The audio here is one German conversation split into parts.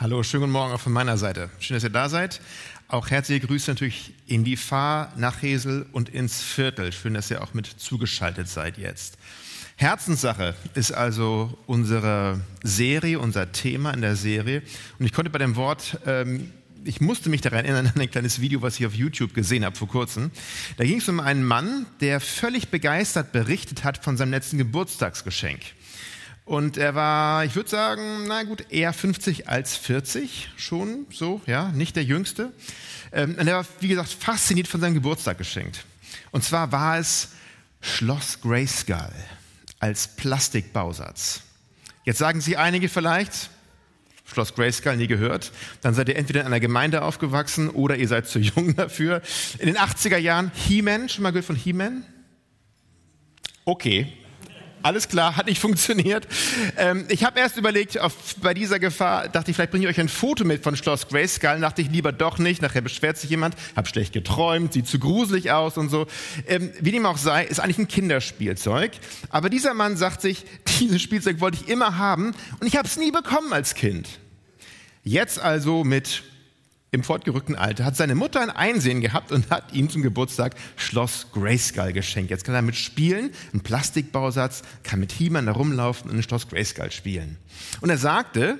Hallo, schönen guten Morgen auch von meiner Seite. Schön, dass ihr da seid. Auch herzliche Grüße natürlich in die Fahr, nach Hesel und ins Viertel. Schön, dass ihr auch mit zugeschaltet seid jetzt. Herzenssache ist also unsere Serie, unser Thema in der Serie. Und ich konnte bei dem Wort, ähm, ich musste mich daran erinnern an ein kleines Video, was ich auf YouTube gesehen habe vor kurzem. Da ging es um einen Mann, der völlig begeistert berichtet hat von seinem letzten Geburtstagsgeschenk. Und er war, ich würde sagen, na gut, eher 50 als 40, schon so, ja, nicht der Jüngste. Ähm, und er war, wie gesagt, fasziniert von seinem Geburtstag geschenkt. Und zwar war es Schloss Grayskull als Plastikbausatz. Jetzt sagen Sie einige vielleicht, Schloss Grayskull nie gehört. Dann seid ihr entweder in einer Gemeinde aufgewachsen oder ihr seid zu jung dafür. In den 80er Jahren He-Man, schon mal gehört von He-Man? Okay, alles klar, hat nicht funktioniert. Ähm, ich habe erst überlegt, auf, bei dieser Gefahr, dachte ich, vielleicht bringe ich euch ein Foto mit von Schloss Grayskull. Dachte ich lieber doch nicht. Nachher beschwert sich jemand, hab schlecht geträumt, sieht zu gruselig aus und so. Ähm, wie dem auch sei, ist eigentlich ein Kinderspielzeug. Aber dieser Mann sagt sich, dieses Spielzeug wollte ich immer haben und ich habe es nie bekommen als Kind. Jetzt also mit im fortgerückten Alter, hat seine Mutter ein Einsehen gehabt und hat ihm zum Geburtstag Schloss Grayskull geschenkt. Jetzt kann er mit spielen, ein Plastikbausatz, kann mit He-Man da rumlaufen und ein Schloss Grayskull spielen. Und er sagte,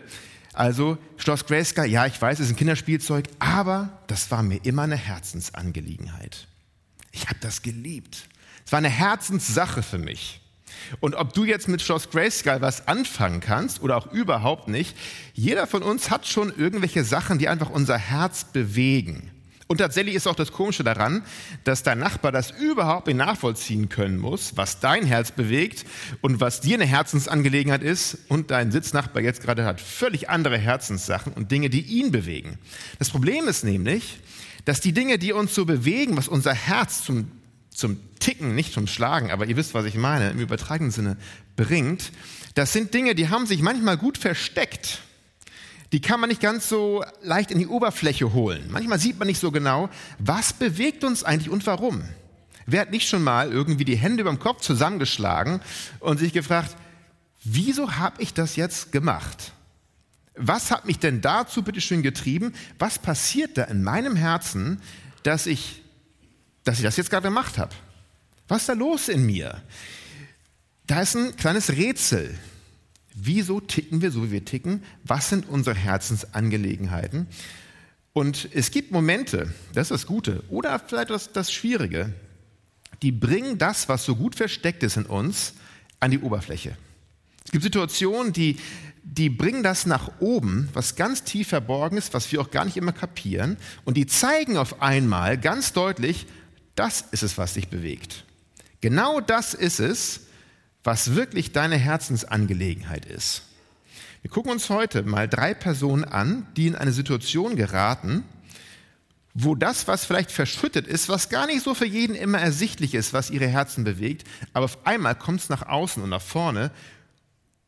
also Schloss Grayskull, ja, ich weiß, es ist ein Kinderspielzeug, aber das war mir immer eine Herzensangelegenheit. Ich habe das geliebt. Es war eine Herzenssache für mich. Und ob du jetzt mit Schloss Grayskull was anfangen kannst oder auch überhaupt nicht, jeder von uns hat schon irgendwelche Sachen, die einfach unser Herz bewegen. Und tatsächlich ist auch das Komische daran, dass dein Nachbar das überhaupt nicht nachvollziehen können muss, was dein Herz bewegt und was dir eine Herzensangelegenheit ist. Und dein Sitznachbar jetzt gerade hat völlig andere Herzenssachen und Dinge, die ihn bewegen. Das Problem ist nämlich, dass die Dinge, die uns so bewegen, was unser Herz zum zum Ticken, nicht zum Schlagen, aber ihr wisst, was ich meine, im übertragenen Sinne bringt, das sind Dinge, die haben sich manchmal gut versteckt. Die kann man nicht ganz so leicht in die Oberfläche holen. Manchmal sieht man nicht so genau, was bewegt uns eigentlich und warum. Wer hat nicht schon mal irgendwie die Hände über dem Kopf zusammengeschlagen und sich gefragt, wieso habe ich das jetzt gemacht? Was hat mich denn dazu bitteschön getrieben? Was passiert da in meinem Herzen, dass ich dass ich das jetzt gerade gemacht habe. Was ist da los in mir? Da ist ein kleines Rätsel. Wieso ticken wir so, wie wir ticken? Was sind unsere Herzensangelegenheiten? Und es gibt Momente, das ist das Gute, oder vielleicht das, das Schwierige, die bringen das, was so gut versteckt ist in uns, an die Oberfläche. Es gibt Situationen, die, die bringen das nach oben, was ganz tief verborgen ist, was wir auch gar nicht immer kapieren, und die zeigen auf einmal ganz deutlich, das ist es, was dich bewegt. Genau das ist es, was wirklich deine Herzensangelegenheit ist. Wir gucken uns heute mal drei Personen an, die in eine Situation geraten, wo das, was vielleicht verschüttet ist, was gar nicht so für jeden immer ersichtlich ist, was ihre Herzen bewegt, aber auf einmal kommt es nach außen und nach vorne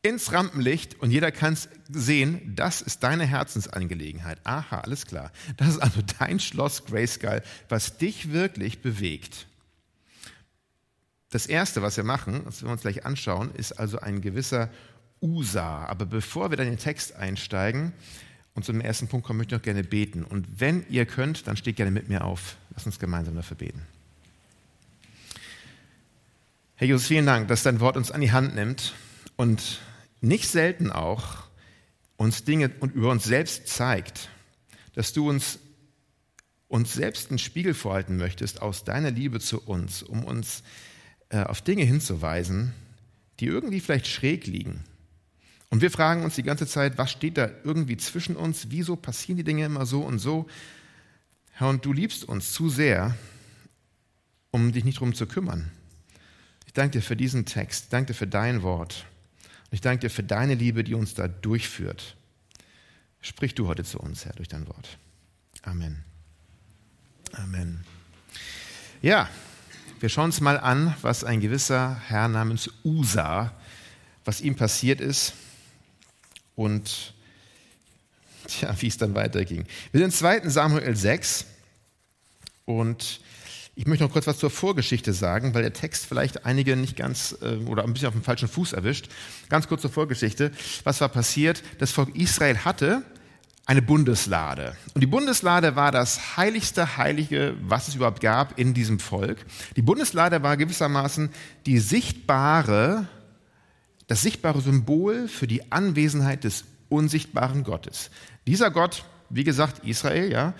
ins Rampenlicht und jeder kann es sehen, das ist deine Herzensangelegenheit. Aha, alles klar. Das ist also dein Schloss Grayskull, was dich wirklich bewegt. Das Erste, was wir machen, das wir uns gleich anschauen, ist also ein gewisser Usa. Aber bevor wir dann in den Text einsteigen und zum ersten Punkt kommen, möchte ich noch gerne beten. Und wenn ihr könnt, dann steht gerne mit mir auf. Lass uns gemeinsam dafür beten. Herr Jesus, vielen Dank, dass dein Wort uns an die Hand nimmt und nicht selten auch uns Dinge und über uns selbst zeigt, dass du uns uns selbst einen Spiegel vorhalten möchtest aus deiner Liebe zu uns, um uns äh, auf Dinge hinzuweisen, die irgendwie vielleicht schräg liegen. Und wir fragen uns die ganze Zeit, was steht da irgendwie zwischen uns? Wieso passieren die Dinge immer so und so? Herr, und du liebst uns zu sehr, um dich nicht darum zu kümmern. Ich danke dir für diesen Text, danke dir für dein Wort. Und ich danke dir für deine Liebe, die uns da durchführt. Sprich du heute zu uns, Herr, durch dein Wort. Amen. Amen. Ja, wir schauen uns mal an, was ein gewisser Herr namens Usa, was ihm passiert ist und tja, wie es dann weiterging. Wir sind in 2. Samuel 6 und ich möchte noch kurz was zur Vorgeschichte sagen, weil der Text vielleicht einige nicht ganz äh, oder ein bisschen auf dem falschen Fuß erwischt. Ganz kurz zur Vorgeschichte. Was war passiert? Das Volk Israel hatte eine Bundeslade. Und die Bundeslade war das heiligste Heilige, was es überhaupt gab in diesem Volk. Die Bundeslade war gewissermaßen die sichtbare, das sichtbare Symbol für die Anwesenheit des unsichtbaren Gottes. Dieser Gott, wie gesagt, Israel, ja,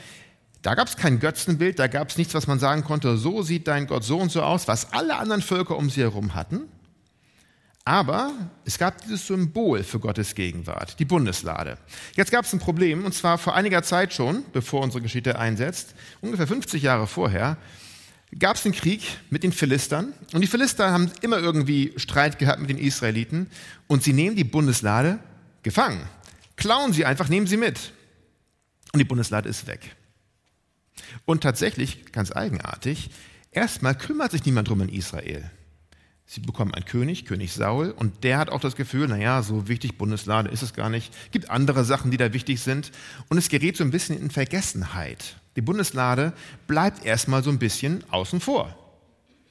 da gab es kein Götzenbild, da gab es nichts, was man sagen konnte, so sieht dein Gott so und so aus, was alle anderen Völker um sie herum hatten. Aber es gab dieses Symbol für Gottes Gegenwart, die Bundeslade. Jetzt gab es ein Problem, und zwar vor einiger Zeit schon, bevor unsere Geschichte einsetzt, ungefähr 50 Jahre vorher, gab es einen Krieg mit den Philistern. Und die Philister haben immer irgendwie Streit gehabt mit den Israeliten. Und sie nehmen die Bundeslade gefangen. Klauen sie einfach, nehmen sie mit. Und die Bundeslade ist weg. Und tatsächlich, ganz eigenartig, erstmal kümmert sich niemand drum in Israel. Sie bekommen einen König, König Saul, und der hat auch das Gefühl, naja, so wichtig Bundeslade ist es gar nicht. Es gibt andere Sachen, die da wichtig sind. Und es gerät so ein bisschen in Vergessenheit. Die Bundeslade bleibt erstmal so ein bisschen außen vor.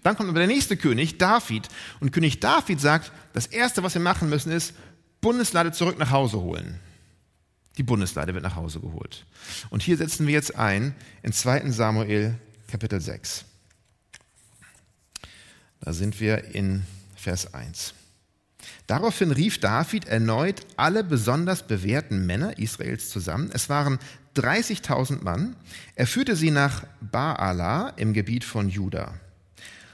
Dann kommt aber der nächste König, David. Und König David sagt, das Erste, was wir machen müssen, ist, Bundeslade zurück nach Hause holen. Die Bundeslade wird nach Hause geholt. Und hier setzen wir jetzt ein in 2 Samuel Kapitel 6. Da sind wir in Vers 1. Daraufhin rief David erneut alle besonders bewährten Männer Israels zusammen. Es waren 30.000 Mann. Er führte sie nach Baala im Gebiet von Juda.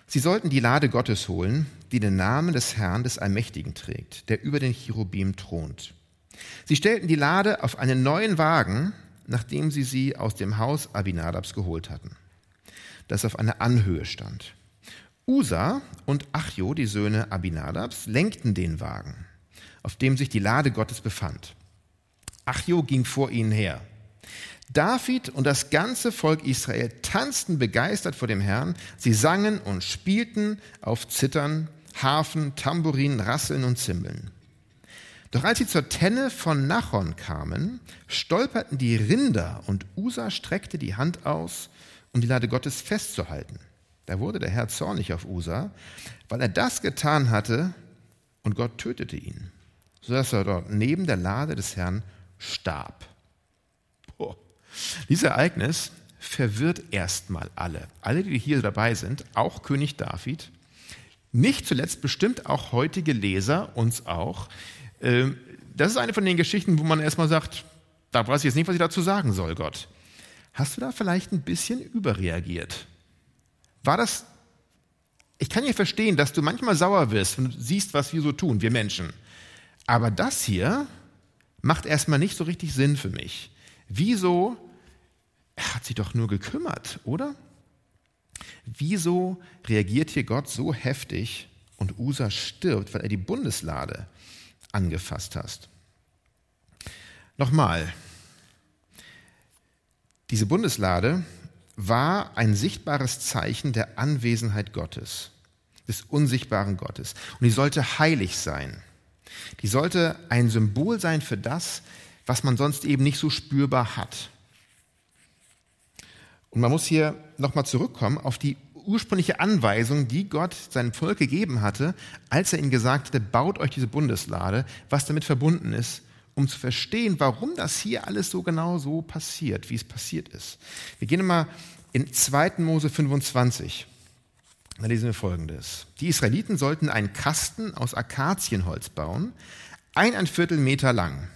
Sie sollten die Lade Gottes holen, die den Namen des Herrn des Allmächtigen trägt, der über den Cherubim thront. Sie stellten die Lade auf einen neuen Wagen, nachdem sie sie aus dem Haus Abinadabs geholt hatten, das auf einer Anhöhe stand. Usa und Achjo, die Söhne Abinadabs, lenkten den Wagen, auf dem sich die Lade Gottes befand. Achjo ging vor ihnen her. David und das ganze Volk Israel tanzten begeistert vor dem Herrn. Sie sangen und spielten auf Zittern, Harfen, Tambourin, Rasseln und Zimbeln. Doch als sie zur Tenne von Nachon kamen, stolperten die Rinder und Usa streckte die Hand aus, um die Lade Gottes festzuhalten. Da wurde der Herr zornig auf Usa, weil er das getan hatte und Gott tötete ihn, sodass er dort neben der Lade des Herrn starb. Boah. Dieses Ereignis verwirrt erstmal alle. Alle, die hier dabei sind, auch König David, nicht zuletzt bestimmt auch heutige Leser, uns auch. Ähm, das ist eine von den Geschichten, wo man erstmal sagt, da weiß ich jetzt nicht, was ich dazu sagen soll, Gott. Hast du da vielleicht ein bisschen überreagiert? War das, ich kann ja verstehen, dass du manchmal sauer wirst, wenn du siehst, was wir so tun, wir Menschen. Aber das hier macht erstmal nicht so richtig Sinn für mich. Wieso? Er hat sich doch nur gekümmert, oder? Wieso reagiert hier Gott so heftig und Usa stirbt, weil er die Bundeslade angefasst hast? Nochmal, diese Bundeslade war ein sichtbares Zeichen der Anwesenheit Gottes, des unsichtbaren Gottes. Und die sollte heilig sein. Die sollte ein Symbol sein für das, was man sonst eben nicht so spürbar hat. Und man muss hier nochmal zurückkommen auf die ursprüngliche Anweisung, die Gott seinem Volk gegeben hatte, als er ihnen gesagt hatte, baut euch diese Bundeslade, was damit verbunden ist um zu verstehen, warum das hier alles so genau so passiert, wie es passiert ist. Wir gehen mal in 2. Mose 25. Da lesen wir folgendes. Die Israeliten sollten einen Kasten aus Akazienholz bauen, ein Viertel Meter lang,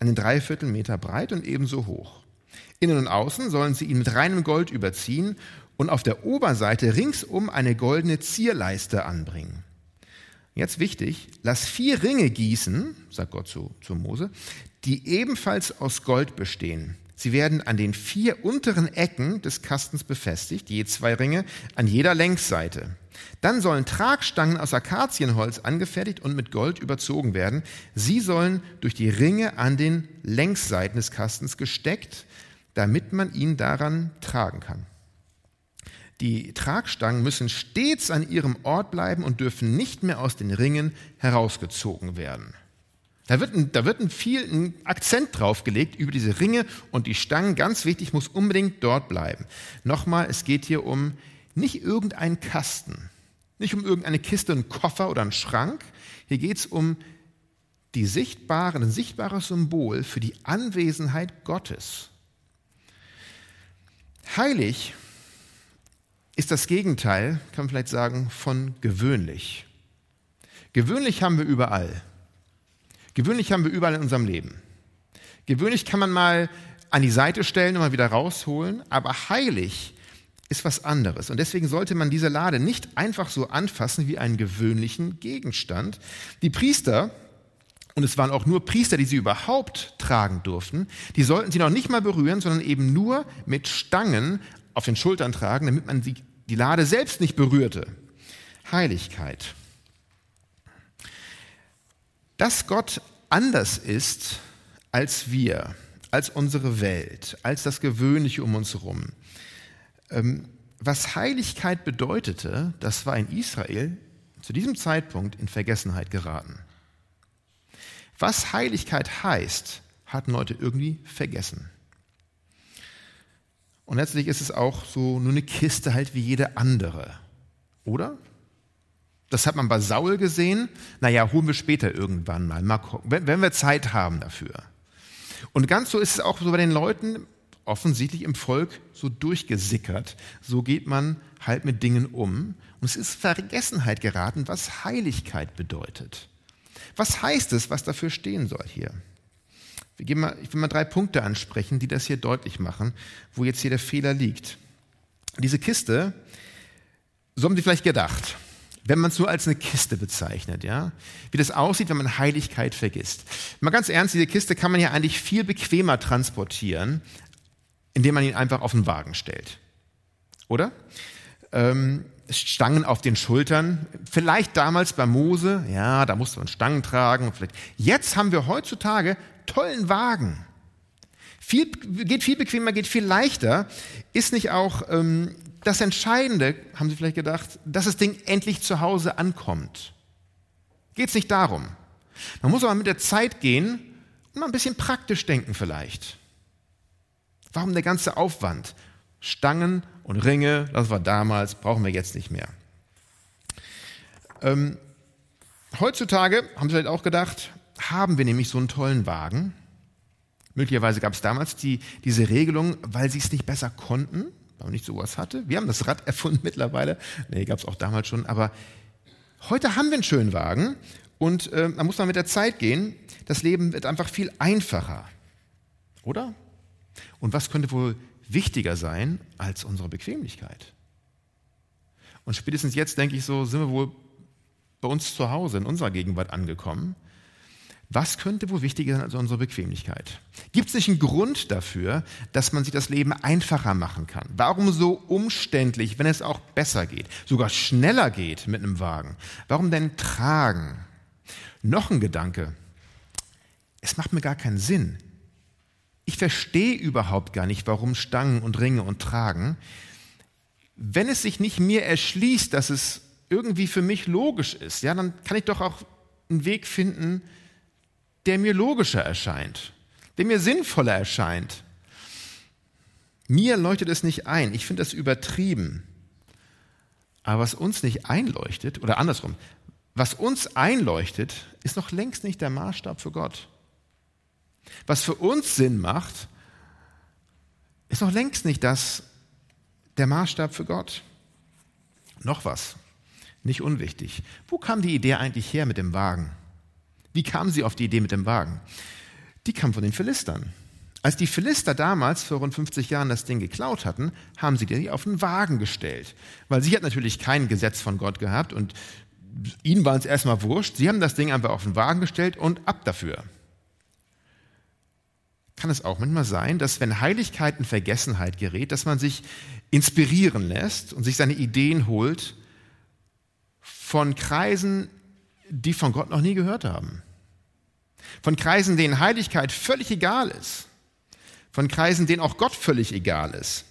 einen Dreiviertel Meter breit und ebenso hoch. Innen und außen sollen sie ihn mit reinem Gold überziehen und auf der Oberseite ringsum eine goldene Zierleiste anbringen. Jetzt wichtig, lass vier Ringe gießen, sagt Gott zu, zu Mose, die ebenfalls aus Gold bestehen. Sie werden an den vier unteren Ecken des Kastens befestigt, je zwei Ringe an jeder Längsseite. Dann sollen Tragstangen aus Akazienholz angefertigt und mit Gold überzogen werden. Sie sollen durch die Ringe an den Längsseiten des Kastens gesteckt, damit man ihn daran tragen kann. Die Tragstangen müssen stets an ihrem Ort bleiben und dürfen nicht mehr aus den Ringen herausgezogen werden. Da wird, ein, da wird ein viel ein Akzent draufgelegt über diese Ringe und die Stangen. Ganz wichtig, muss unbedingt dort bleiben. Nochmal, es geht hier um nicht irgendeinen Kasten, nicht um irgendeine Kiste, einen Koffer oder einen Schrank. Hier geht es um die sichtbare, ein sichtbares Symbol für die Anwesenheit Gottes. Heilig ist das Gegenteil, kann man vielleicht sagen, von gewöhnlich. Gewöhnlich haben wir überall. Gewöhnlich haben wir überall in unserem Leben. Gewöhnlich kann man mal an die Seite stellen und mal wieder rausholen, aber heilig ist was anderes. Und deswegen sollte man diese Lade nicht einfach so anfassen wie einen gewöhnlichen Gegenstand. Die Priester, und es waren auch nur Priester, die sie überhaupt tragen durften, die sollten sie noch nicht mal berühren, sondern eben nur mit Stangen auf den Schultern tragen, damit man die, die Lade selbst nicht berührte. Heiligkeit. Dass Gott anders ist als wir, als unsere Welt, als das Gewöhnliche um uns herum. Ähm, was Heiligkeit bedeutete, das war in Israel zu diesem Zeitpunkt in Vergessenheit geraten. Was Heiligkeit heißt, hatten Leute irgendwie vergessen. Und letztlich ist es auch so nur eine Kiste halt wie jede andere. Oder? Das hat man bei Saul gesehen. Naja, holen wir später irgendwann mal. Mal gucken, wenn, wenn wir Zeit haben dafür. Und ganz so ist es auch so bei den Leuten offensichtlich im Volk so durchgesickert. So geht man halt mit Dingen um. Und es ist Vergessenheit geraten, was Heiligkeit bedeutet. Was heißt es, was dafür stehen soll hier? Mal, ich will mal drei Punkte ansprechen, die das hier deutlich machen, wo jetzt hier der Fehler liegt. Diese Kiste, so haben Sie vielleicht gedacht, wenn man es nur als eine Kiste bezeichnet, ja, wie das aussieht, wenn man Heiligkeit vergisst. Mal ganz ernst, diese Kiste kann man ja eigentlich viel bequemer transportieren, indem man ihn einfach auf den Wagen stellt. Oder? Ähm, Stangen auf den Schultern. Vielleicht damals bei Mose, ja, da musste man Stangen tragen. Vielleicht. Jetzt haben wir heutzutage tollen Wagen. Viel, geht viel bequemer, geht viel leichter. Ist nicht auch ähm, das Entscheidende, haben Sie vielleicht gedacht, dass das Ding endlich zu Hause ankommt? Geht es nicht darum. Man muss aber mit der Zeit gehen und mal ein bisschen praktisch denken vielleicht. Warum der ganze Aufwand? Stangen und Ringe, das war damals, brauchen wir jetzt nicht mehr. Ähm, heutzutage, haben Sie vielleicht auch gedacht, haben wir nämlich so einen tollen Wagen. Möglicherweise gab es damals die, diese Regelung, weil sie es nicht besser konnten, weil man nicht sowas hatte. Wir haben das Rad erfunden mittlerweile. Nee, gab es auch damals schon. Aber heute haben wir einen schönen Wagen und äh, da muss man mit der Zeit gehen. Das Leben wird einfach viel einfacher. Oder? Und was könnte wohl wichtiger sein als unsere Bequemlichkeit. Und spätestens jetzt, denke ich so, sind wir wohl bei uns zu Hause, in unserer Gegenwart angekommen. Was könnte wohl wichtiger sein als unsere Bequemlichkeit? Gibt es nicht einen Grund dafür, dass man sich das Leben einfacher machen kann? Warum so umständlich, wenn es auch besser geht, sogar schneller geht mit einem Wagen? Warum denn tragen? Noch ein Gedanke. Es macht mir gar keinen Sinn, ich verstehe überhaupt gar nicht, warum Stangen und Ringe und Tragen, wenn es sich nicht mir erschließt, dass es irgendwie für mich logisch ist, ja, dann kann ich doch auch einen Weg finden, der mir logischer erscheint, der mir sinnvoller erscheint. Mir leuchtet es nicht ein. Ich finde das übertrieben. Aber was uns nicht einleuchtet, oder andersrum, was uns einleuchtet, ist noch längst nicht der Maßstab für Gott. Was für uns Sinn macht, ist noch längst nicht das der Maßstab für Gott. Noch was, nicht unwichtig. Wo kam die Idee eigentlich her mit dem Wagen? Wie kam sie auf die Idee mit dem Wagen? Die kam von den Philistern. Als die Philister damals vor rund 50 Jahren das Ding geklaut hatten, haben sie die auf einen Wagen gestellt. Weil sie hat natürlich kein Gesetz von Gott gehabt und ihnen war es erstmal wurscht. Sie haben das Ding einfach auf den Wagen gestellt und ab dafür kann es auch manchmal sein, dass wenn Heiligkeit in Vergessenheit gerät, dass man sich inspirieren lässt und sich seine Ideen holt von Kreisen, die von Gott noch nie gehört haben. Von Kreisen, denen Heiligkeit völlig egal ist. Von Kreisen, denen auch Gott völlig egal ist.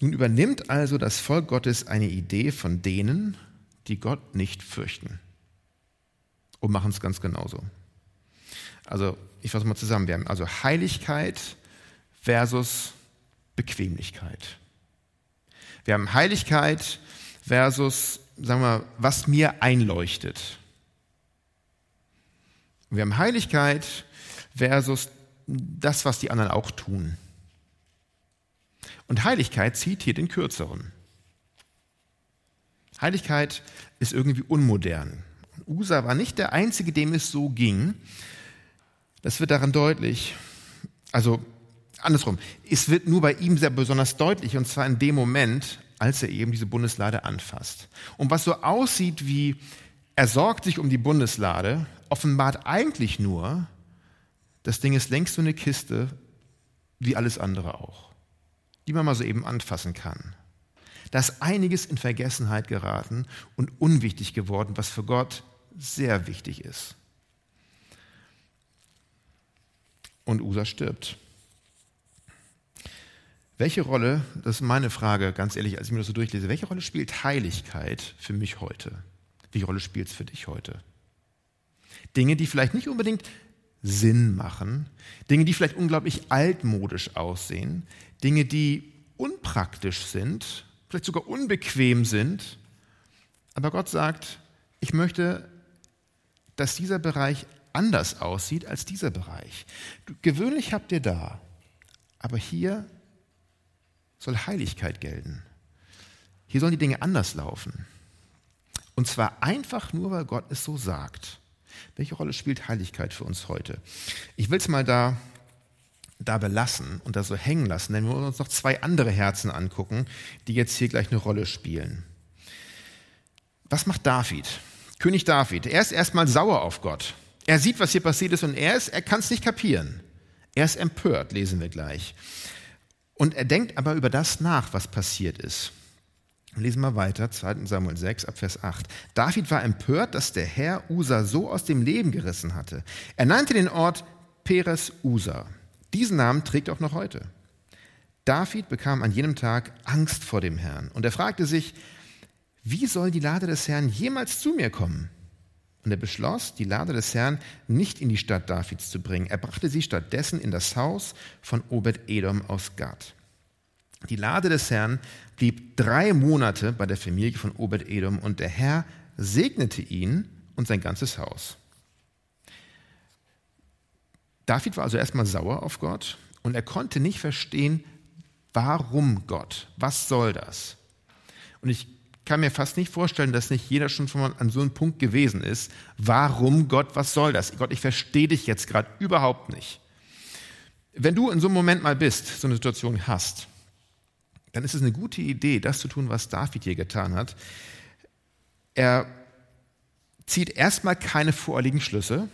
Nun übernimmt also das Volk Gottes eine Idee von denen, die Gott nicht fürchten. Und machen es ganz genauso. Also ich fasse mal zusammen. Wir haben also Heiligkeit versus Bequemlichkeit. Wir haben Heiligkeit versus, sagen wir, was mir einleuchtet. Wir haben Heiligkeit versus das, was die anderen auch tun. Und Heiligkeit zieht hier den kürzeren. Heiligkeit ist irgendwie unmodern. Usa war nicht der Einzige, dem es so ging. Das wird daran deutlich. Also andersrum, es wird nur bei ihm sehr besonders deutlich, und zwar in dem Moment, als er eben diese Bundeslade anfasst. Und was so aussieht wie, er sorgt sich um die Bundeslade, offenbart eigentlich nur, das Ding ist längst so eine Kiste wie alles andere auch, die man mal so eben anfassen kann. Da ist einiges in Vergessenheit geraten und unwichtig geworden, was für Gott sehr wichtig ist. Und Usa stirbt. Welche Rolle, das ist meine Frage, ganz ehrlich, als ich mir das so durchlese, welche Rolle spielt Heiligkeit für mich heute? Welche Rolle spielt es für dich heute? Dinge, die vielleicht nicht unbedingt Sinn machen, Dinge, die vielleicht unglaublich altmodisch aussehen, Dinge, die unpraktisch sind, vielleicht sogar unbequem sind. Aber Gott sagt, ich möchte, dass dieser Bereich anders aussieht als dieser Bereich. Gewöhnlich habt ihr da, aber hier soll Heiligkeit gelten. Hier sollen die Dinge anders laufen. Und zwar einfach nur, weil Gott es so sagt. Welche Rolle spielt Heiligkeit für uns heute? Ich will es mal da, da belassen und da so hängen lassen, denn wir wollen uns noch zwei andere Herzen angucken, die jetzt hier gleich eine Rolle spielen. Was macht David? König David. Er ist erstmal sauer auf Gott. Er sieht, was hier passiert ist und er, er kann es nicht kapieren. Er ist empört, lesen wir gleich. Und er denkt aber über das nach, was passiert ist. Lesen wir weiter, 2. Samuel 6, ab Vers 8. David war empört, dass der Herr Usa so aus dem Leben gerissen hatte. Er nannte den Ort Peres Usa. Diesen Namen trägt er auch noch heute. David bekam an jenem Tag Angst vor dem Herrn und er fragte sich, wie soll die Lade des Herrn jemals zu mir kommen? Und er beschloss, die Lade des Herrn nicht in die Stadt Davids zu bringen. Er brachte sie stattdessen in das Haus von Obed-Edom aus Gad. Die Lade des Herrn blieb drei Monate bei der Familie von Obed-Edom und der Herr segnete ihn und sein ganzes Haus. David war also erstmal sauer auf Gott und er konnte nicht verstehen, warum Gott, was soll das? Und ich kann mir fast nicht vorstellen, dass nicht jeder schon mal an so einem Punkt gewesen ist. Warum Gott, was soll das? Gott, ich verstehe dich jetzt gerade überhaupt nicht. Wenn du in so einem Moment mal bist, so eine Situation hast, dann ist es eine gute Idee, das zu tun, was David hier getan hat. Er zieht erstmal keine vorliegenden Schlüsse.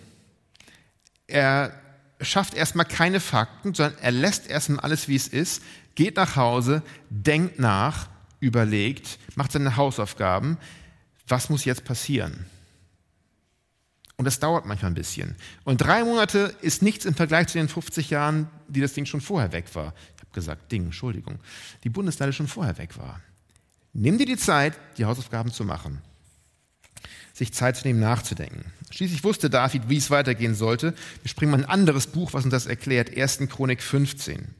Er schafft erstmal keine Fakten, sondern er lässt erstmal alles, wie es ist, geht nach Hause, denkt nach, überlegt, macht seine Hausaufgaben. Was muss jetzt passieren? Und das dauert manchmal ein bisschen. Und drei Monate ist nichts im Vergleich zu den 50 Jahren, die das Ding schon vorher weg war gesagt, Ding, Entschuldigung, die Bundesleiter schon vorher weg war. Nimm dir die Zeit, die Hausaufgaben zu machen, sich Zeit zu nehmen, nachzudenken. Schließlich wusste David, wie es weitergehen sollte. Wir springen mal ein anderes Buch, was uns das erklärt, 1. Chronik 15.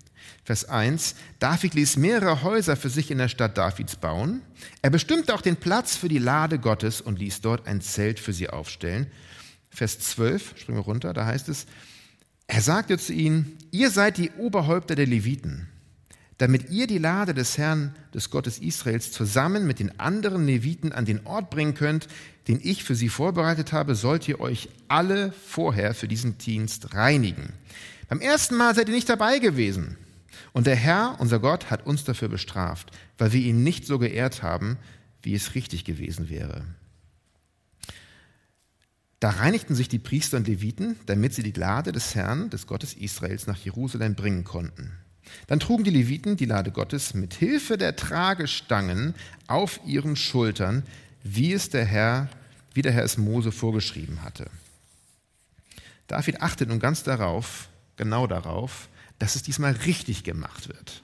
Vers 1. David ließ mehrere Häuser für sich in der Stadt Davids bauen. Er bestimmte auch den Platz für die Lade Gottes und ließ dort ein Zelt für sie aufstellen. Vers 12, springen wir runter, da heißt es, er sagte zu ihnen, ihr seid die Oberhäupter der Leviten. Damit ihr die Lade des Herrn, des Gottes Israels, zusammen mit den anderen Leviten an den Ort bringen könnt, den ich für sie vorbereitet habe, sollt ihr euch alle vorher für diesen Dienst reinigen. Beim ersten Mal seid ihr nicht dabei gewesen. Und der Herr, unser Gott, hat uns dafür bestraft, weil wir ihn nicht so geehrt haben, wie es richtig gewesen wäre. Da reinigten sich die Priester und Leviten, damit sie die Lade des Herrn, des Gottes Israels, nach Jerusalem bringen konnten. Dann trugen die Leviten die Lade Gottes mit Hilfe der Tragestangen auf ihren Schultern, wie es der Herr, wie der Herr es Mose vorgeschrieben hatte. David achtet nun ganz darauf, genau darauf, dass es diesmal richtig gemacht wird.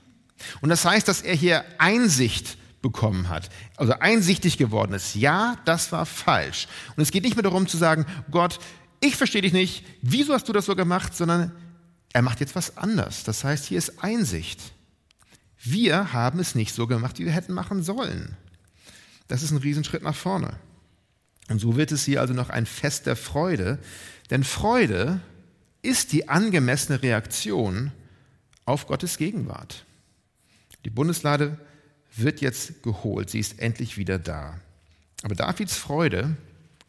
Und das heißt, dass er hier Einsicht bekommen hat, also einsichtig geworden ist, ja, das war falsch. Und es geht nicht mehr darum zu sagen, Gott, ich verstehe dich nicht, wieso hast du das so gemacht, sondern er macht jetzt was anders. Das heißt, hier ist Einsicht. Wir haben es nicht so gemacht, wie wir hätten machen sollen. Das ist ein Riesenschritt nach vorne. Und so wird es hier also noch ein Fest der Freude, Denn Freude ist die angemessene Reaktion auf Gottes Gegenwart. Die Bundeslade wird jetzt geholt, sie ist endlich wieder da. Aber Davids Freude,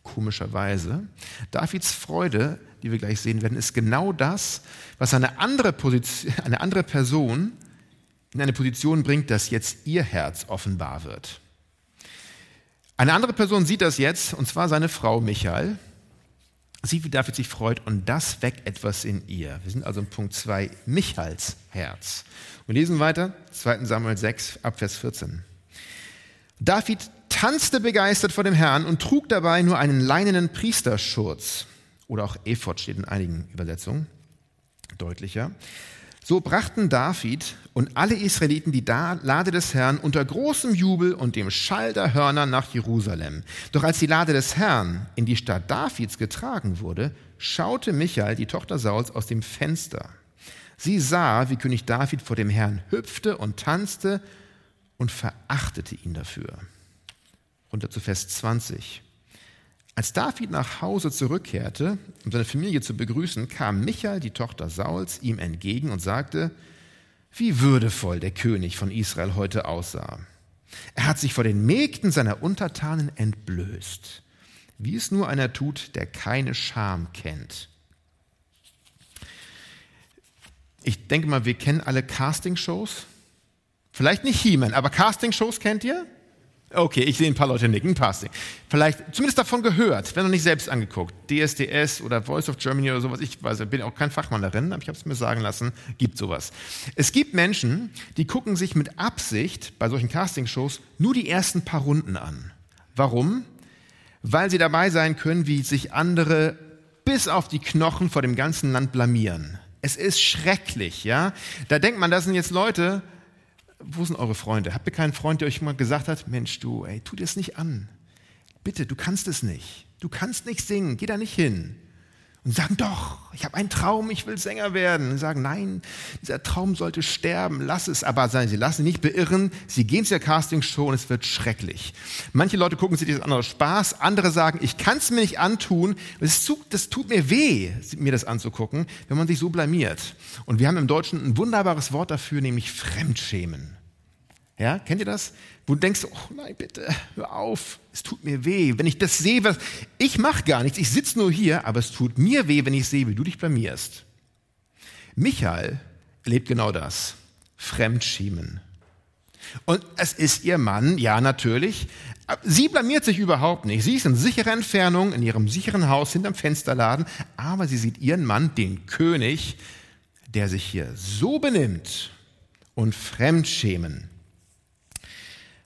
komischerweise, Davids Freude, die wir gleich sehen werden, ist genau das, was eine andere, Position, eine andere Person in eine Position bringt, dass jetzt ihr Herz offenbar wird. Eine andere Person sieht das jetzt, und zwar seine Frau Michael. Sieht, wie David sich freut, und das weckt etwas in ihr. Wir sind also in Punkt 2, Michals Herz. Wir lesen weiter, 2. Samuel 6, Abvers 14. David tanzte begeistert vor dem Herrn und trug dabei nur einen leinenen Priesterschurz. Oder auch Ephod steht in einigen Übersetzungen deutlicher. So brachten David und alle Israeliten die Lade des Herrn unter großem Jubel und dem Schall der Hörner nach Jerusalem. Doch als die Lade des Herrn in die Stadt Davids getragen wurde, schaute Michael, die Tochter Sauls, aus dem Fenster. Sie sah, wie König David vor dem Herrn hüpfte und tanzte und verachtete ihn dafür. Runter zu Vers 20. Als David nach Hause zurückkehrte, um seine Familie zu begrüßen, kam Michael, die Tochter Sauls, ihm entgegen und sagte, wie würdevoll der König von Israel heute aussah. Er hat sich vor den Mägden seiner Untertanen entblößt, wie es nur einer tut, der keine Scham kennt. Ich denke mal, wir kennen alle Castingshows. Vielleicht nicht He-Man, aber Castingshows kennt ihr? Okay, ich sehe ein paar Leute nicken, Casting. Vielleicht zumindest davon gehört, wenn noch nicht selbst angeguckt. DSDS oder Voice of Germany oder sowas. Ich weiß, ich bin auch kein Fachmann darin, aber ich habe es mir sagen lassen, gibt sowas. Es gibt Menschen, die gucken sich mit Absicht bei solchen Castingshows nur die ersten paar Runden an. Warum? Weil sie dabei sein können, wie sich andere bis auf die Knochen vor dem ganzen Land blamieren. Es ist schrecklich, ja. Da denkt man, das sind jetzt Leute, wo sind eure Freunde? Habt ihr keinen Freund, der euch mal gesagt hat, Mensch, du, ey, tu dir es nicht an. Bitte, du kannst es nicht. Du kannst nicht singen, geh da nicht hin. Und sagen, doch, ich habe einen Traum, ich will Sänger werden. Und sagen, nein, dieser Traum sollte sterben, lass es. Aber sagen sie, lassen nicht beirren, sie gehen zur Castingshow und es wird schrecklich. Manche Leute gucken sich das an aus Spaß, andere sagen, ich kann es mir nicht antun, das tut mir weh, mir das anzugucken, wenn man sich so blamiert. Und wir haben im Deutschen ein wunderbares Wort dafür, nämlich Fremdschämen. Ja, kennt ihr das? Wo du denkst, oh nein, bitte, hör auf, es tut mir weh. Wenn ich das sehe, was, ich mache gar nichts, ich sitze nur hier, aber es tut mir weh, wenn ich sehe, wie du dich blamierst. Michael erlebt genau das. Fremdschämen. Und es ist ihr Mann, ja natürlich. Sie blamiert sich überhaupt nicht. Sie ist in sicherer Entfernung in ihrem sicheren Haus hinterm Fensterladen, aber sie sieht ihren Mann, den König, der sich hier so benimmt und Fremdschämen.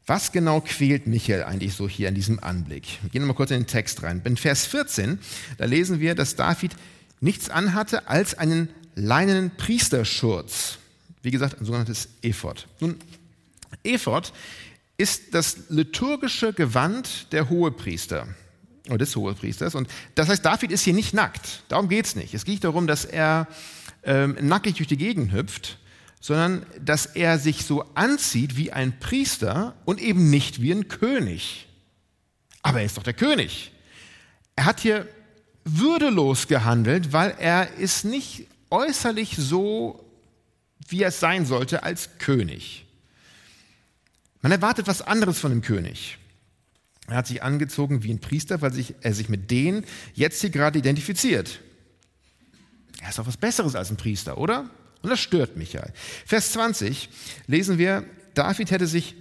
Was genau quält Michael eigentlich so hier in diesem Anblick? Wir gehen mal kurz in den Text rein. In Vers 14, da lesen wir, dass David nichts anhatte als einen leinenen Priesterschurz. Wie gesagt, ein sogenanntes Ephod. Nun, Ephod ist das liturgische Gewand der Hohepriester oder des Hohepriesters. Und das heißt, David ist hier nicht nackt. Darum geht's nicht. Es geht darum, dass er ähm, nackig durch die Gegend hüpft sondern dass er sich so anzieht wie ein Priester und eben nicht wie ein König. Aber er ist doch der König. Er hat hier würdelos gehandelt, weil er ist nicht äußerlich so, wie er es sein sollte als König. Man erwartet was anderes von dem König. Er hat sich angezogen wie ein Priester, weil sich, er sich mit denen jetzt hier gerade identifiziert. Er ist doch was Besseres als ein Priester, oder? Und das stört Michael. Vers 20 lesen wir, David hätte sich,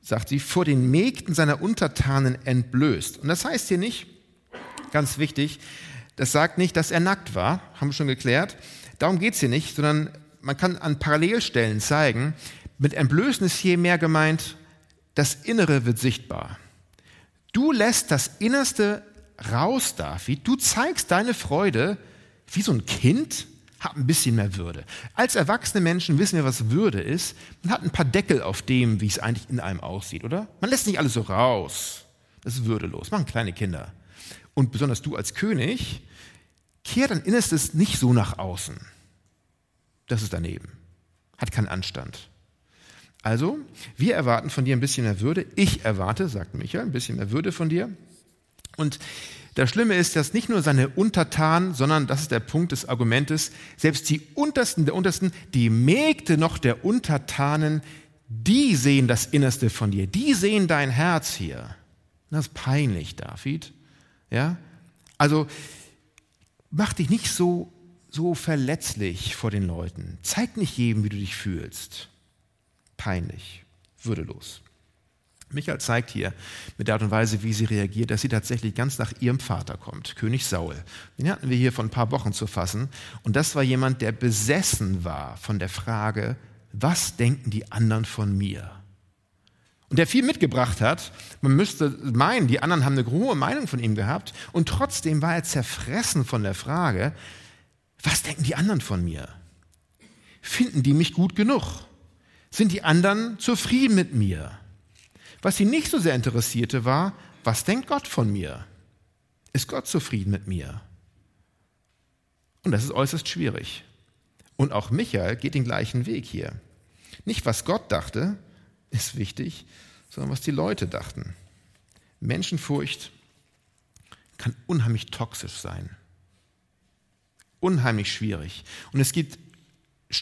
sagt sie, vor den Mägden seiner Untertanen entblößt. Und das heißt hier nicht, ganz wichtig, das sagt nicht, dass er nackt war, haben wir schon geklärt. Darum geht es hier nicht, sondern man kann an Parallelstellen zeigen, mit Entblößen ist hier mehr gemeint, das Innere wird sichtbar. Du lässt das Innerste raus, David. Du zeigst deine Freude wie so ein Kind, hab ein bisschen mehr Würde. Als erwachsene Menschen wissen wir, was Würde ist. Man hat ein paar Deckel auf dem, wie es eigentlich in einem aussieht, oder? Man lässt nicht alles so raus. Das ist würdelos. Machen kleine Kinder. Und besonders du als König, kehr dein Innerstes nicht so nach außen. Das ist daneben. Hat keinen Anstand. Also, wir erwarten von dir ein bisschen mehr Würde. Ich erwarte, sagt Michael, ein bisschen mehr Würde von dir. Und Das Schlimme ist, dass nicht nur seine Untertanen, sondern das ist der Punkt des Argumentes, selbst die Untersten der Untersten, die Mägde noch der Untertanen, die sehen das Innerste von dir, die sehen dein Herz hier. Das ist peinlich, David. Ja? Also mach dich nicht so, so verletzlich vor den Leuten. Zeig nicht jedem, wie du dich fühlst. Peinlich, würdelos. Michael zeigt hier mit der Art und Weise, wie sie reagiert, dass sie tatsächlich ganz nach ihrem Vater kommt, König Saul. Den hatten wir hier vor ein paar Wochen zu fassen. Und das war jemand, der besessen war von der Frage, was denken die anderen von mir? Und der viel mitgebracht hat. Man müsste meinen, die anderen haben eine hohe Meinung von ihm gehabt. Und trotzdem war er zerfressen von der Frage, was denken die anderen von mir? Finden die mich gut genug? Sind die anderen zufrieden mit mir? Was sie nicht so sehr interessierte war, was denkt Gott von mir? Ist Gott zufrieden mit mir? Und das ist äußerst schwierig. Und auch Michael geht den gleichen Weg hier. Nicht, was Gott dachte, ist wichtig, sondern was die Leute dachten. Menschenfurcht kann unheimlich toxisch sein. Unheimlich schwierig. Und es gibt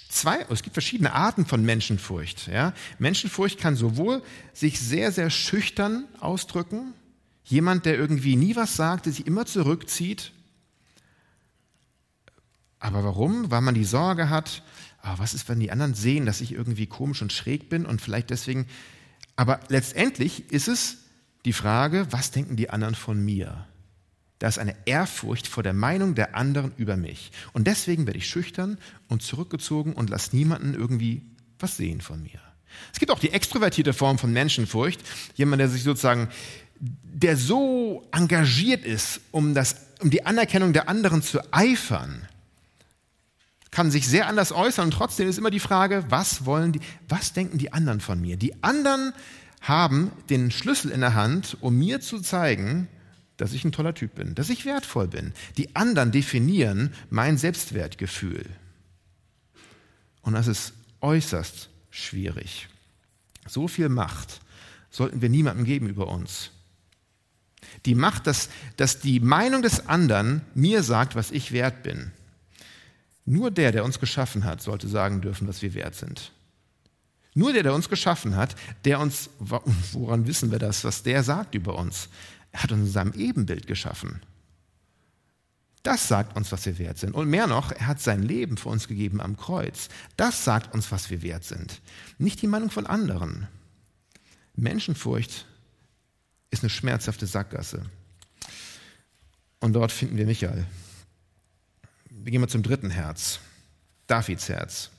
zwei, es gibt verschiedene Arten von Menschenfurcht. Ja? Menschenfurcht kann sowohl sich sehr, sehr schüchtern ausdrücken, jemand, der irgendwie nie was sagt, der sich immer zurückzieht. Aber warum? Weil man die Sorge hat, oh, was ist, wenn die anderen sehen, dass ich irgendwie komisch und schräg bin und vielleicht deswegen. Aber letztendlich ist es die Frage, was denken die anderen von mir? Da ist eine Ehrfurcht vor der Meinung der anderen über mich. Und deswegen werde ich schüchtern und zurückgezogen und lasse niemanden irgendwie was sehen von mir. Es gibt auch die extrovertierte Form von Menschenfurcht. Jemand, der sich sozusagen, der so engagiert ist, um, das, um die Anerkennung der anderen zu eifern, kann sich sehr anders äußern und trotzdem ist immer die Frage, was wollen die, was denken die anderen von mir? Die anderen haben den Schlüssel in der Hand, um mir zu zeigen, dass ich ein toller Typ bin, dass ich wertvoll bin. Die anderen definieren mein Selbstwertgefühl. Und das ist äußerst schwierig. So viel Macht sollten wir niemandem geben über uns. Die Macht, dass, dass die Meinung des anderen mir sagt, was ich wert bin. Nur der, der uns geschaffen hat, sollte sagen dürfen, was wir wert sind. Nur der, der uns geschaffen hat, der uns, woran wissen wir das, was der sagt über uns? Er hat uns in seinem Ebenbild geschaffen. Das sagt uns, was wir wert sind. Und mehr noch, er hat sein Leben für uns gegeben am Kreuz. Das sagt uns, was wir wert sind. Nicht die Meinung von anderen. Menschenfurcht ist eine schmerzhafte Sackgasse. Und dort finden wir Michael. Wir gehen mal zum dritten Herz. Davids Herz.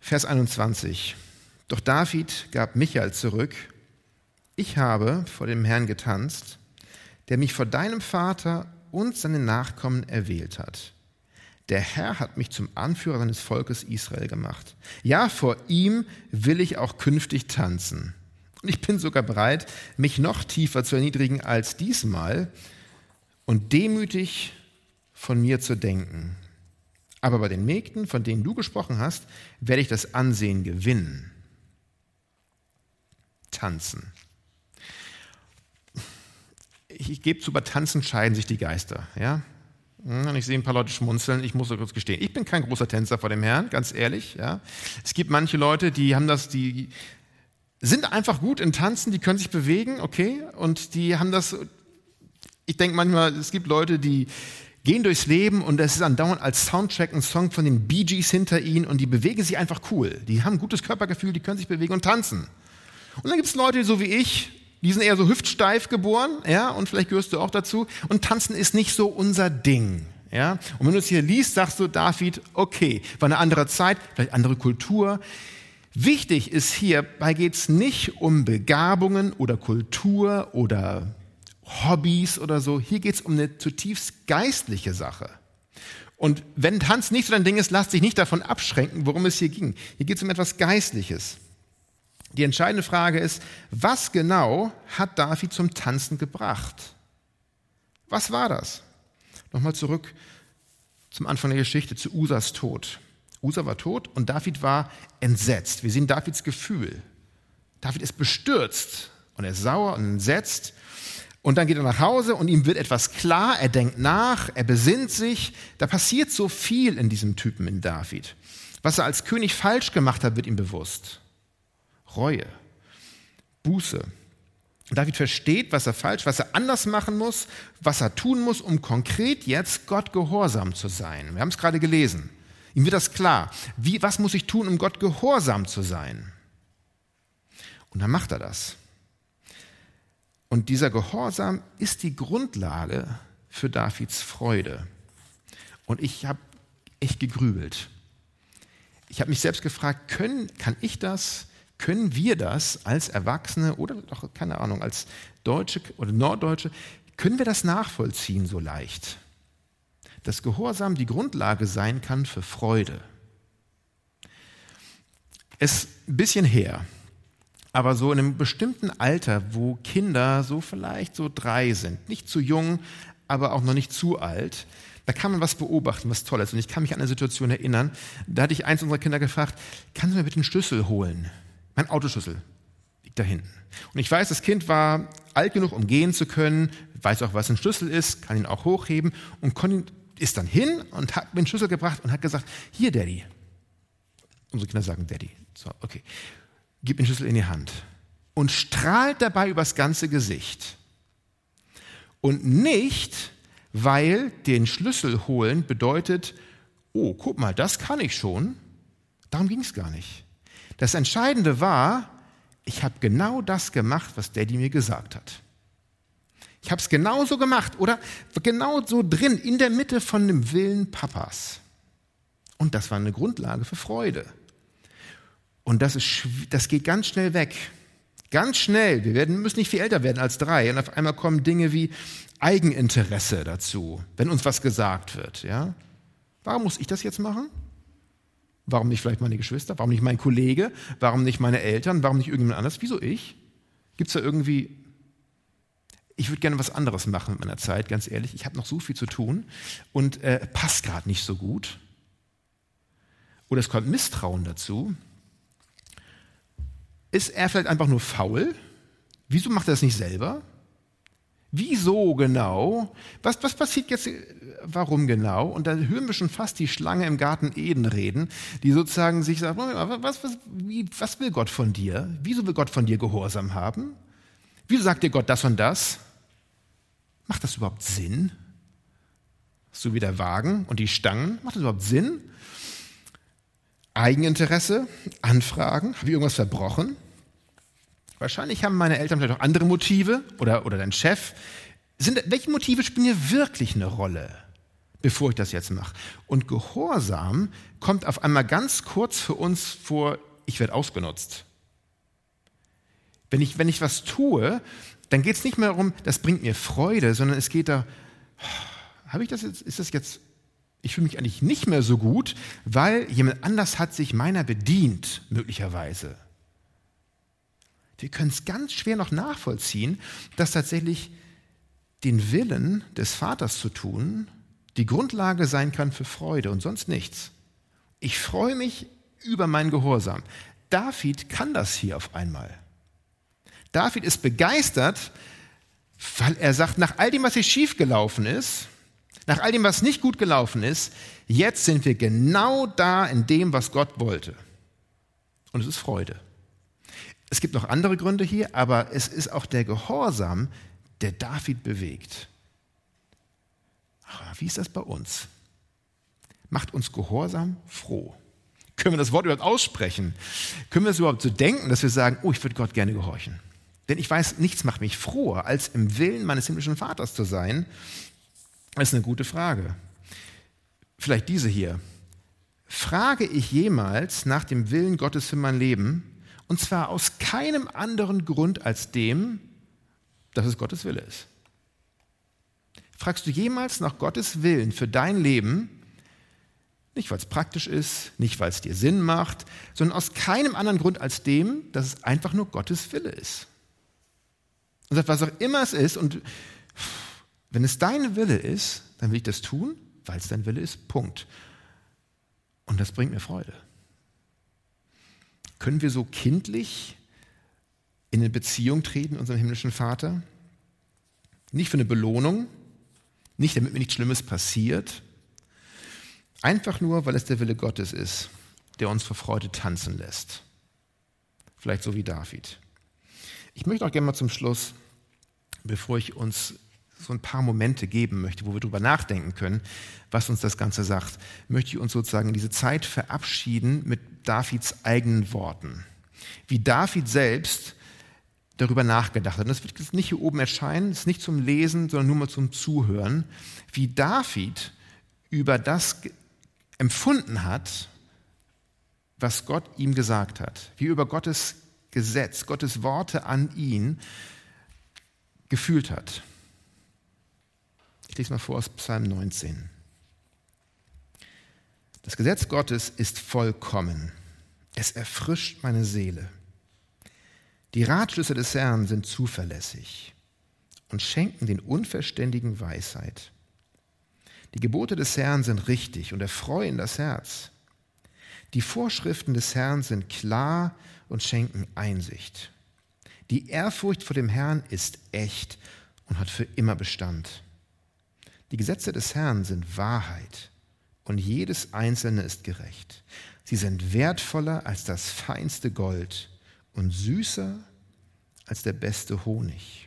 Vers 21. Doch David gab Michael zurück ich habe vor dem Herrn getanzt, der mich vor deinem Vater und seinen Nachkommen erwählt hat. Der Herr hat mich zum Anführer seines Volkes Israel gemacht. Ja, vor ihm will ich auch künftig tanzen. Und ich bin sogar bereit, mich noch tiefer zu erniedrigen als diesmal und demütig von mir zu denken. Aber bei den Mägden, von denen du gesprochen hast, werde ich das Ansehen gewinnen. Tanzen ich, ich gebe zu, bei Tanzen scheiden sich die Geister. Ja? Und ich sehe ein paar Leute schmunzeln. Ich muss so kurz gestehen, ich bin kein großer Tänzer vor dem Herrn, ganz ehrlich. Ja? Es gibt manche Leute, die haben das, die sind einfach gut in Tanzen, die können sich bewegen, okay, und die haben das. Ich denke manchmal, es gibt Leute, die gehen durchs Leben und es ist andauernd als Soundtrack ein Song von den Bee Gees hinter ihnen und die bewegen sich einfach cool. Die haben ein gutes Körpergefühl, die können sich bewegen und tanzen. Und dann gibt es Leute so wie ich, die sind eher so hüftsteif geboren, ja, und vielleicht gehörst du auch dazu. Und tanzen ist nicht so unser Ding, ja. Und wenn du es hier liest, sagst du, David, okay, war eine andere Zeit, vielleicht andere Kultur. Wichtig ist hierbei geht es nicht um Begabungen oder Kultur oder Hobbys oder so. Hier geht es um eine zutiefst geistliche Sache. Und wenn Tanz nicht so dein Ding ist, lass dich nicht davon abschränken, worum es hier ging. Hier geht es um etwas Geistliches. Die entscheidende Frage ist, was genau hat David zum Tanzen gebracht? Was war das? Nochmal zurück zum Anfang der Geschichte, zu Usas Tod. Usa war tot und David war entsetzt. Wir sehen Davids Gefühl. David ist bestürzt und er ist sauer und entsetzt. Und dann geht er nach Hause und ihm wird etwas klar, er denkt nach, er besinnt sich. Da passiert so viel in diesem Typen in David. Was er als König falsch gemacht hat, wird ihm bewusst. Reue, Buße. David versteht, was er falsch, was er anders machen muss, was er tun muss, um konkret jetzt Gott gehorsam zu sein. Wir haben es gerade gelesen. Ihm wird das klar. Wie, was muss ich tun, um Gott gehorsam zu sein? Und dann macht er das. Und dieser Gehorsam ist die Grundlage für Davids Freude. Und ich habe echt gegrübelt. Ich habe mich selbst gefragt, können, kann ich das, können wir das als Erwachsene oder doch, keine Ahnung, als Deutsche oder Norddeutsche, können wir das nachvollziehen so leicht? Dass Gehorsam die Grundlage sein kann für Freude. Es ist ein bisschen her aber so in einem bestimmten Alter, wo Kinder so vielleicht so drei sind, nicht zu jung, aber auch noch nicht zu alt, da kann man was beobachten, was Tolles. Und ich kann mich an eine Situation erinnern, da hatte ich eins unserer Kinder gefragt, kannst du mir bitte einen Schlüssel holen? Mein Autoschlüssel liegt da hinten. Und ich weiß, das Kind war alt genug, um gehen zu können, weiß auch, was ein Schlüssel ist, kann ihn auch hochheben und ist dann hin und hat mir den Schlüssel gebracht und hat gesagt, hier Daddy. Unsere Kinder sagen Daddy. So, okay gibt den Schlüssel in die Hand und strahlt dabei übers ganze Gesicht. Und nicht, weil den Schlüssel holen bedeutet, oh, guck mal, das kann ich schon. Darum ging es gar nicht. Das Entscheidende war, ich habe genau das gemacht, was Daddy mir gesagt hat. Ich habe es genauso gemacht oder genau so drin, in der Mitte von dem Willen Papas. Und das war eine Grundlage für Freude. Und das, ist, das geht ganz schnell weg. Ganz schnell. Wir werden, müssen nicht viel älter werden als drei. Und auf einmal kommen Dinge wie Eigeninteresse dazu, wenn uns was gesagt wird. Ja? Warum muss ich das jetzt machen? Warum nicht vielleicht meine Geschwister? Warum nicht mein Kollege? Warum nicht meine Eltern? Warum nicht irgendjemand anders? Wieso ich? Gibt es da irgendwie. Ich würde gerne was anderes machen mit meiner Zeit, ganz ehrlich. Ich habe noch so viel zu tun und äh, passt gerade nicht so gut. Oder es kommt Misstrauen dazu. Ist er vielleicht einfach nur faul? Wieso macht er das nicht selber? Wieso genau? Was, was passiert jetzt? Warum genau? Und dann hören wir schon fast die Schlange im Garten Eden reden, die sozusagen sich sagt, was, was, wie, was will Gott von dir? Wieso will Gott von dir Gehorsam haben? Wieso sagt dir Gott das und das? Macht das überhaupt Sinn? So wie der Wagen und die Stangen, macht das überhaupt Sinn? Eigeninteresse, Anfragen, habe ich irgendwas verbrochen? Wahrscheinlich haben meine Eltern vielleicht auch andere Motive oder, oder dein Chef. Sind, welche Motive spielen hier wirklich eine Rolle, bevor ich das jetzt mache? Und Gehorsam kommt auf einmal ganz kurz für uns vor, ich werde ausgenutzt. Wenn ich, wenn ich was tue, dann geht es nicht mehr darum, das bringt mir Freude, sondern es geht da, habe ich das jetzt, ist das jetzt, ich fühle mich eigentlich nicht mehr so gut, weil jemand anders hat sich meiner bedient, möglicherweise. Wir können es ganz schwer noch nachvollziehen, dass tatsächlich den Willen des Vaters zu tun die Grundlage sein kann für Freude und sonst nichts. Ich freue mich über meinen Gehorsam. David kann das hier auf einmal. David ist begeistert, weil er sagt, nach all dem, was hier schiefgelaufen ist, nach all dem, was nicht gut gelaufen ist, jetzt sind wir genau da in dem, was Gott wollte. Und es ist Freude. Es gibt noch andere Gründe hier, aber es ist auch der Gehorsam, der David bewegt. Wie ist das bei uns? Macht uns Gehorsam froh? Können wir das Wort überhaupt aussprechen? Können wir es überhaupt so denken, dass wir sagen, oh, ich würde Gott gerne gehorchen? Denn ich weiß, nichts macht mich froher, als im Willen meines himmlischen Vaters zu sein. Das ist eine gute Frage. Vielleicht diese hier. Frage ich jemals nach dem Willen Gottes für mein Leben? Und zwar aus keinem anderen Grund als dem, dass es Gottes Wille ist. Fragst du jemals nach Gottes Willen für dein Leben? Nicht, weil es praktisch ist, nicht, weil es dir Sinn macht, sondern aus keinem anderen Grund als dem, dass es einfach nur Gottes Wille ist. Und was auch immer es ist, und wenn es dein Wille ist, dann will ich das tun, weil es dein Wille ist. Punkt. Und das bringt mir Freude. Können wir so kindlich in eine Beziehung treten, unserem himmlischen Vater? Nicht für eine Belohnung, nicht damit mir nichts Schlimmes passiert, einfach nur, weil es der Wille Gottes ist, der uns vor Freude tanzen lässt. Vielleicht so wie David. Ich möchte auch gerne mal zum Schluss, bevor ich uns so ein paar Momente geben möchte, wo wir darüber nachdenken können, was uns das Ganze sagt, möchte ich uns sozusagen in diese Zeit verabschieden mit Davids eigenen Worten. Wie David selbst darüber nachgedacht hat. Und das wird jetzt nicht hier oben erscheinen, ist nicht zum Lesen, sondern nur mal zum Zuhören, wie David über das empfunden hat, was Gott ihm gesagt hat, wie über Gottes Gesetz, Gottes Worte an ihn gefühlt hat. Ich lese mal vor aus Psalm 19. Das Gesetz Gottes ist vollkommen. Es erfrischt meine Seele. Die Ratschlüsse des Herrn sind zuverlässig und schenken den Unverständigen Weisheit. Die Gebote des Herrn sind richtig und erfreuen das Herz. Die Vorschriften des Herrn sind klar und schenken Einsicht. Die Ehrfurcht vor dem Herrn ist echt und hat für immer Bestand. Die Gesetze des Herrn sind Wahrheit und jedes einzelne ist gerecht. Sie sind wertvoller als das feinste Gold und süßer als der beste Honig.